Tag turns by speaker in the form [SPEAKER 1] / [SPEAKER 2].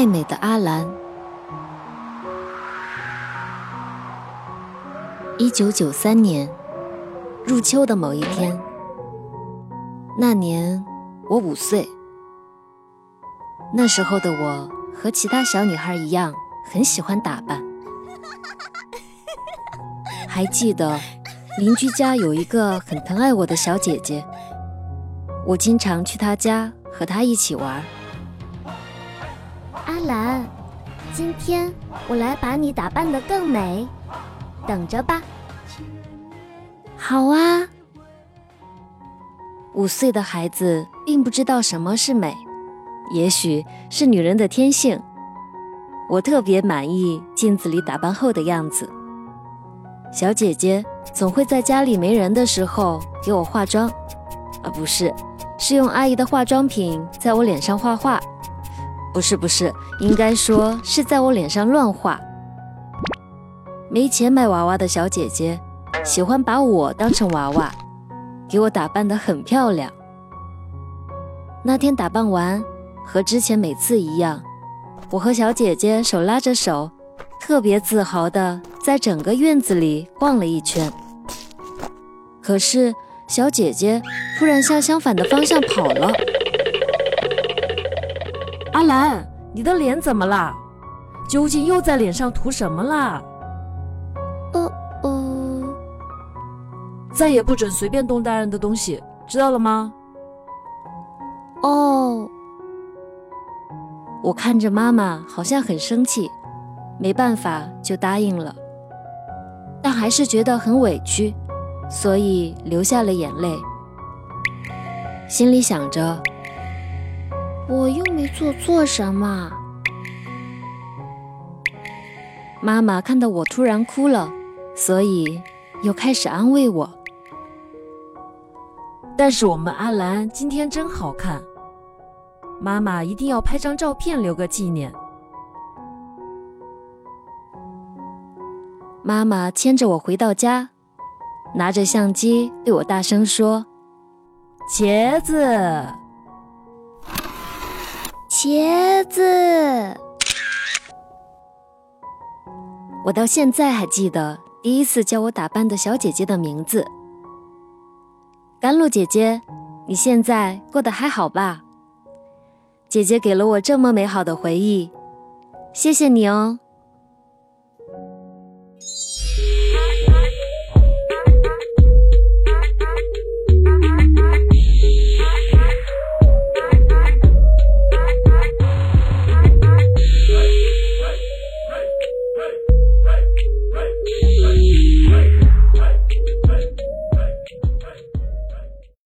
[SPEAKER 1] 爱美的阿兰。一九九三年入秋的某一天，那年我五岁。那时候的我和其他小女孩一样，很喜欢打扮。还记得邻居家有一个很疼爱我的小姐姐，我经常去她家和她一起玩。
[SPEAKER 2] 阿兰，今天我来把你打扮得更美，等着吧。
[SPEAKER 1] 好啊。五岁的孩子并不知道什么是美，也许是女人的天性。我特别满意镜子里打扮后的样子。小姐姐总会在家里没人的时候给我化妆，啊，不是，是用阿姨的化妆品在我脸上画画。不是不是，应该说是在我脸上乱画。没钱买娃娃的小姐姐，喜欢把我当成娃娃，给我打扮得很漂亮。那天打扮完，和之前每次一样，我和小姐姐手拉着手，特别自豪地在整个院子里逛了一圈。可是小姐姐突然向相反的方向跑了。
[SPEAKER 3] 阿兰，你的脸怎么了？究竟又在脸上涂什么啦？
[SPEAKER 2] 呃呃，
[SPEAKER 3] 再也不准随便动大人的东西，知道了吗？
[SPEAKER 2] 哦，
[SPEAKER 1] 我看着妈妈好像很生气，没办法就答应了，但还是觉得很委屈，所以流下了眼泪，心里想着。
[SPEAKER 2] 我又没做错什么。
[SPEAKER 1] 妈妈看到我突然哭了，所以又开始安慰我。
[SPEAKER 3] 但是我们阿兰今天真好看，妈妈一定要拍张照片留个纪念。
[SPEAKER 1] 妈妈牵着我回到家，拿着相机对我大声说：“
[SPEAKER 3] 茄子。”
[SPEAKER 2] 茄子，
[SPEAKER 1] 我到现在还记得第一次叫我打扮的小姐姐的名字。甘露姐姐，你现在过得还好吧？姐姐给了我这么美好的回忆，谢谢你哦。